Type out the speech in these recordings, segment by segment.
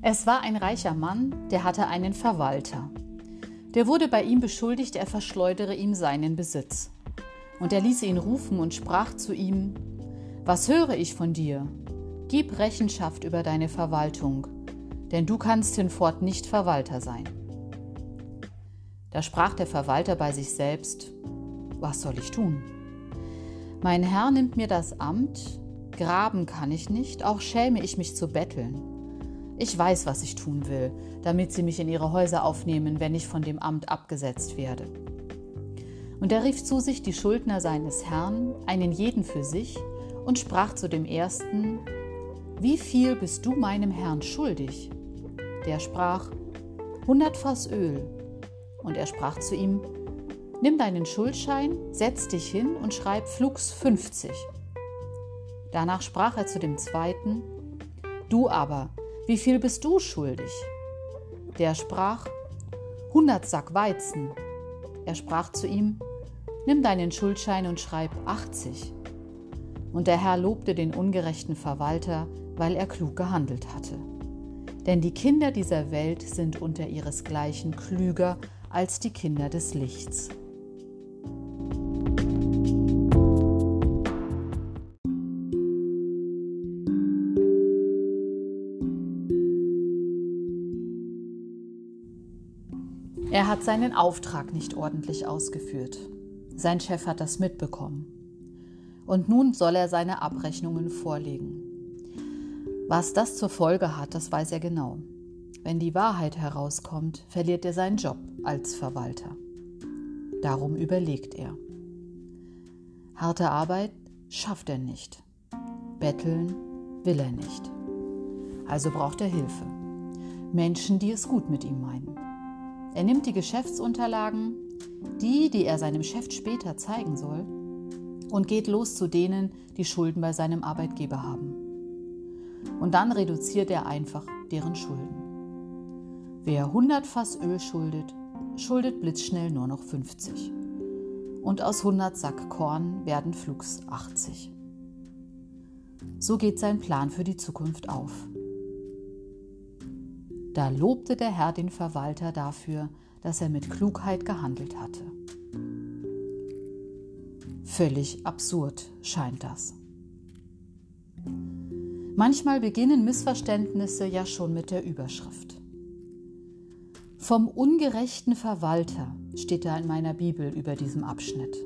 Es war ein reicher Mann, der hatte einen Verwalter. Der wurde bei ihm beschuldigt, er verschleudere ihm seinen Besitz. Und er ließ ihn rufen und sprach zu ihm, Was höre ich von dir? Gib Rechenschaft über deine Verwaltung, denn du kannst hinfort nicht Verwalter sein. Da sprach der Verwalter bei sich selbst, Was soll ich tun? Mein Herr nimmt mir das Amt, graben kann ich nicht, auch schäme ich mich zu betteln. Ich weiß, was ich tun will, damit sie mich in ihre Häuser aufnehmen, wenn ich von dem Amt abgesetzt werde. Und er rief zu sich die Schuldner seines Herrn, einen jeden für sich, und sprach zu dem ersten, Wie viel bist du meinem Herrn schuldig? Der sprach, hundert Fass Öl. Und er sprach zu ihm, Nimm deinen Schuldschein, setz dich hin und schreib flugs 50. Danach sprach er zu dem zweiten, Du aber, wie viel bist du schuldig? Der sprach, hundert Sack Weizen. Er sprach zu ihm, Nimm deinen Schuldschein und schreib 80. Und der Herr lobte den ungerechten Verwalter, weil er klug gehandelt hatte. Denn die Kinder dieser Welt sind unter ihresgleichen klüger als die Kinder des Lichts. Er hat seinen Auftrag nicht ordentlich ausgeführt. Sein Chef hat das mitbekommen. Und nun soll er seine Abrechnungen vorlegen. Was das zur Folge hat, das weiß er genau. Wenn die Wahrheit herauskommt, verliert er seinen Job als Verwalter. Darum überlegt er. Harte Arbeit schafft er nicht. Betteln will er nicht. Also braucht er Hilfe. Menschen, die es gut mit ihm meinen. Er nimmt die Geschäftsunterlagen, die, die er seinem Chef später zeigen soll, und geht los zu denen, die Schulden bei seinem Arbeitgeber haben. Und dann reduziert er einfach deren Schulden. Wer 100 Fass Öl schuldet, schuldet blitzschnell nur noch 50. Und aus 100 Sack Korn werden flugs 80. So geht sein Plan für die Zukunft auf. Da lobte der Herr den Verwalter dafür, dass er mit Klugheit gehandelt hatte. Völlig absurd scheint das. Manchmal beginnen Missverständnisse ja schon mit der Überschrift. Vom ungerechten Verwalter steht da in meiner Bibel über diesem Abschnitt.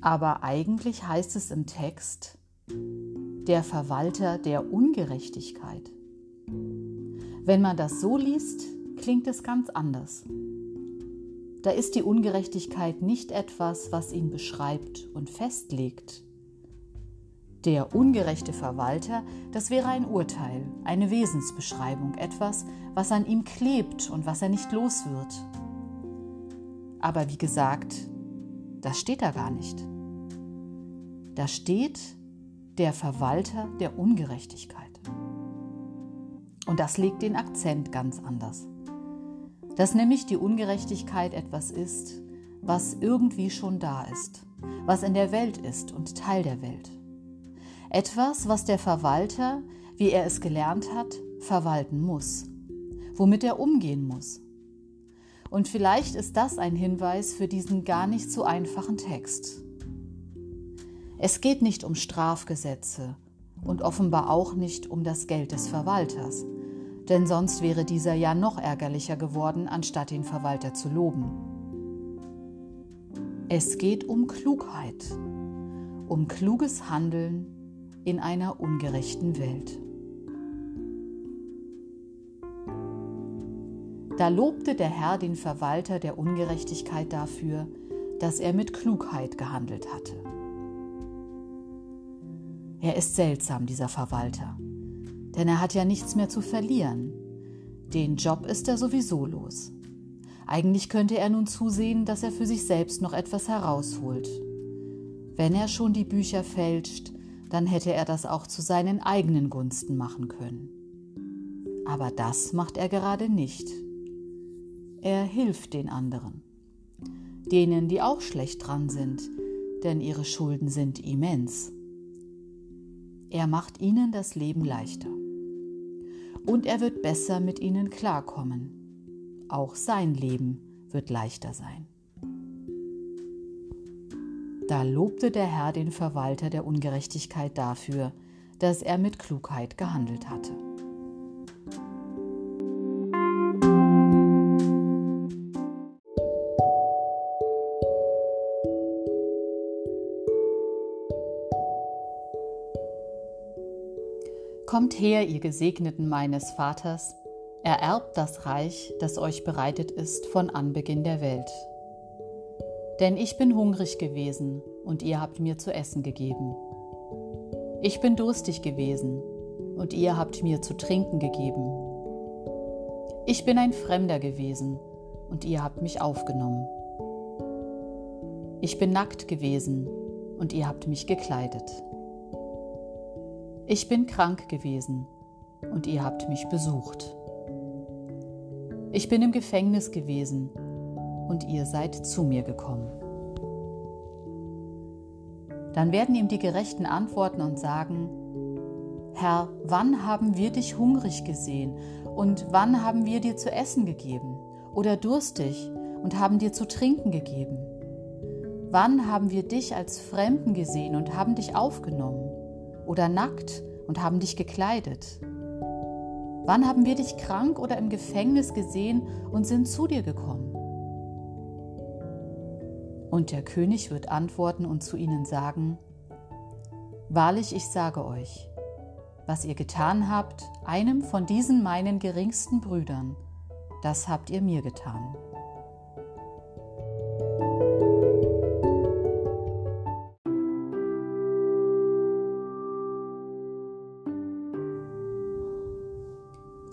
Aber eigentlich heißt es im Text der Verwalter der Ungerechtigkeit. Wenn man das so liest, klingt es ganz anders. Da ist die Ungerechtigkeit nicht etwas, was ihn beschreibt und festlegt. Der ungerechte Verwalter, das wäre ein Urteil, eine Wesensbeschreibung, etwas, was an ihm klebt und was er nicht los wird. Aber wie gesagt, das steht da gar nicht. Da steht der Verwalter der Ungerechtigkeit. Und das legt den Akzent ganz anders. Dass nämlich die Ungerechtigkeit etwas ist, was irgendwie schon da ist, was in der Welt ist und Teil der Welt. Etwas, was der Verwalter, wie er es gelernt hat, verwalten muss, womit er umgehen muss. Und vielleicht ist das ein Hinweis für diesen gar nicht so einfachen Text. Es geht nicht um Strafgesetze und offenbar auch nicht um das Geld des Verwalters, denn sonst wäre dieser ja noch ärgerlicher geworden, anstatt den Verwalter zu loben. Es geht um Klugheit, um kluges Handeln in einer ungerechten Welt. Da lobte der Herr den Verwalter der Ungerechtigkeit dafür, dass er mit Klugheit gehandelt hatte. Er ist seltsam, dieser Verwalter denn er hat ja nichts mehr zu verlieren. Den Job ist er sowieso los. Eigentlich könnte er nun zusehen, dass er für sich selbst noch etwas herausholt. Wenn er schon die Bücher fälscht, dann hätte er das auch zu seinen eigenen Gunsten machen können. Aber das macht er gerade nicht. Er hilft den anderen. Denen, die auch schlecht dran sind, denn ihre Schulden sind immens. Er macht ihnen das Leben leichter. Und er wird besser mit ihnen klarkommen. Auch sein Leben wird leichter sein. Da lobte der Herr den Verwalter der Ungerechtigkeit dafür, dass er mit Klugheit gehandelt hatte. Kommt her, ihr Gesegneten meines Vaters, ererbt das Reich, das euch bereitet ist von Anbeginn der Welt. Denn ich bin hungrig gewesen und ihr habt mir zu essen gegeben. Ich bin durstig gewesen und ihr habt mir zu trinken gegeben. Ich bin ein Fremder gewesen und ihr habt mich aufgenommen. Ich bin nackt gewesen und ihr habt mich gekleidet. Ich bin krank gewesen und ihr habt mich besucht. Ich bin im Gefängnis gewesen und ihr seid zu mir gekommen. Dann werden ihm die Gerechten antworten und sagen, Herr, wann haben wir dich hungrig gesehen und wann haben wir dir zu essen gegeben oder durstig und haben dir zu trinken gegeben? Wann haben wir dich als Fremden gesehen und haben dich aufgenommen? Oder nackt und haben dich gekleidet? Wann haben wir dich krank oder im Gefängnis gesehen und sind zu dir gekommen? Und der König wird antworten und zu ihnen sagen, Wahrlich, ich sage euch, was ihr getan habt, einem von diesen meinen geringsten Brüdern, das habt ihr mir getan.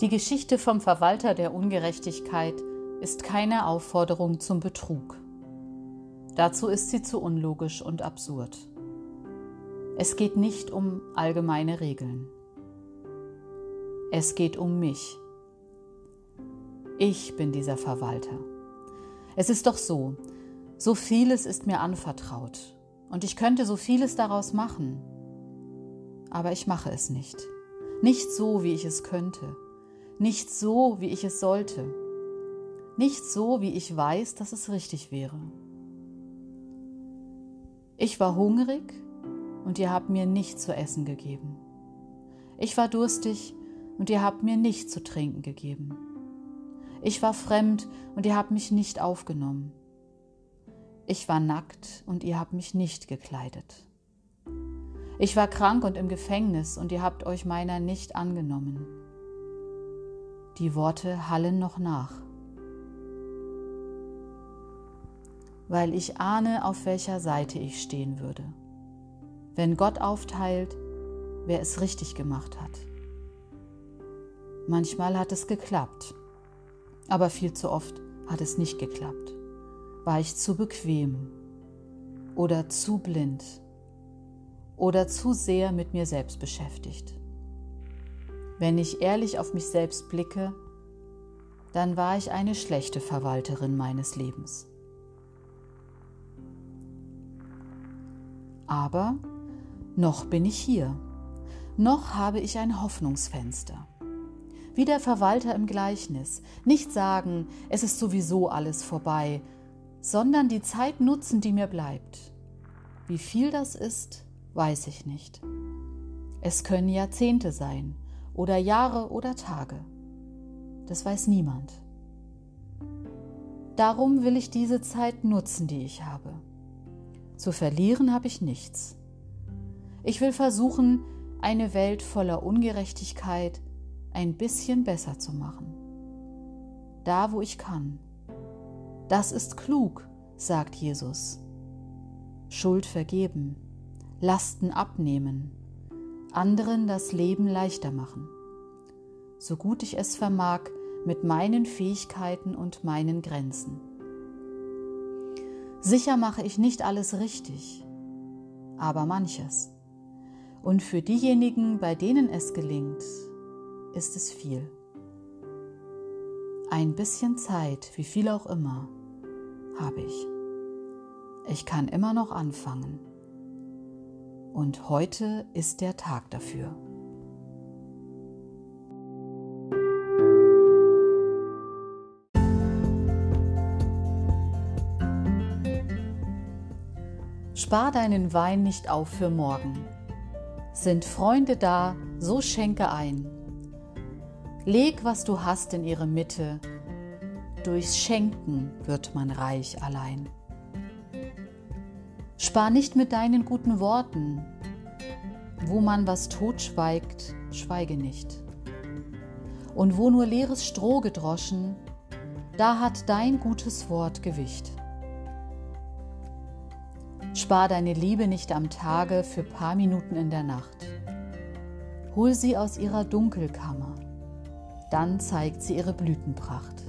Die Geschichte vom Verwalter der Ungerechtigkeit ist keine Aufforderung zum Betrug. Dazu ist sie zu unlogisch und absurd. Es geht nicht um allgemeine Regeln. Es geht um mich. Ich bin dieser Verwalter. Es ist doch so, so vieles ist mir anvertraut und ich könnte so vieles daraus machen. Aber ich mache es nicht. Nicht so, wie ich es könnte nicht so, wie ich es sollte, nicht so, wie ich weiß, dass es richtig wäre. Ich war hungrig und ihr habt mir nicht zu essen gegeben. Ich war durstig und ihr habt mir nicht zu trinken gegeben. Ich war fremd und ihr habt mich nicht aufgenommen. Ich war nackt und ihr habt mich nicht gekleidet. Ich war krank und im Gefängnis und ihr habt euch meiner nicht angenommen. Die Worte hallen noch nach. Weil ich ahne, auf welcher Seite ich stehen würde. Wenn Gott aufteilt, wer es richtig gemacht hat. Manchmal hat es geklappt, aber viel zu oft hat es nicht geklappt. War ich zu bequem oder zu blind oder zu sehr mit mir selbst beschäftigt. Wenn ich ehrlich auf mich selbst blicke, dann war ich eine schlechte Verwalterin meines Lebens. Aber noch bin ich hier, noch habe ich ein Hoffnungsfenster. Wie der Verwalter im Gleichnis, nicht sagen, es ist sowieso alles vorbei, sondern die Zeit nutzen, die mir bleibt. Wie viel das ist, weiß ich nicht. Es können Jahrzehnte sein, oder Jahre oder Tage. Das weiß niemand. Darum will ich diese Zeit nutzen, die ich habe. Zu verlieren habe ich nichts. Ich will versuchen, eine Welt voller Ungerechtigkeit ein bisschen besser zu machen. Da, wo ich kann. Das ist klug, sagt Jesus. Schuld vergeben, Lasten abnehmen, anderen das Leben leichter machen, so gut ich es vermag mit meinen Fähigkeiten und meinen Grenzen. Sicher mache ich nicht alles richtig, aber manches. Und für diejenigen, bei denen es gelingt, ist es viel. Ein bisschen Zeit, wie viel auch immer, habe ich. Ich kann immer noch anfangen. Und heute ist der Tag dafür. Spar deinen Wein nicht auf für morgen. Sind Freunde da, so schenke ein. Leg, was du hast, in ihre Mitte. Durchs Schenken wird man reich allein. Spar nicht mit deinen guten Worten. Wo man was totschweigt, schweige nicht. Und wo nur leeres Stroh gedroschen, da hat dein gutes Wort Gewicht. Spar deine Liebe nicht am Tage für paar Minuten in der Nacht. Hol sie aus ihrer Dunkelkammer, dann zeigt sie ihre Blütenpracht.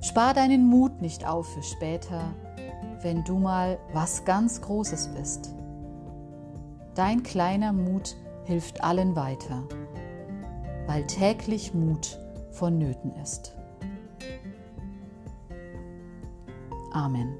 Spar deinen Mut nicht auf für später, wenn du mal was ganz Großes bist. Dein kleiner Mut hilft allen weiter, weil täglich Mut vonnöten ist. Amen.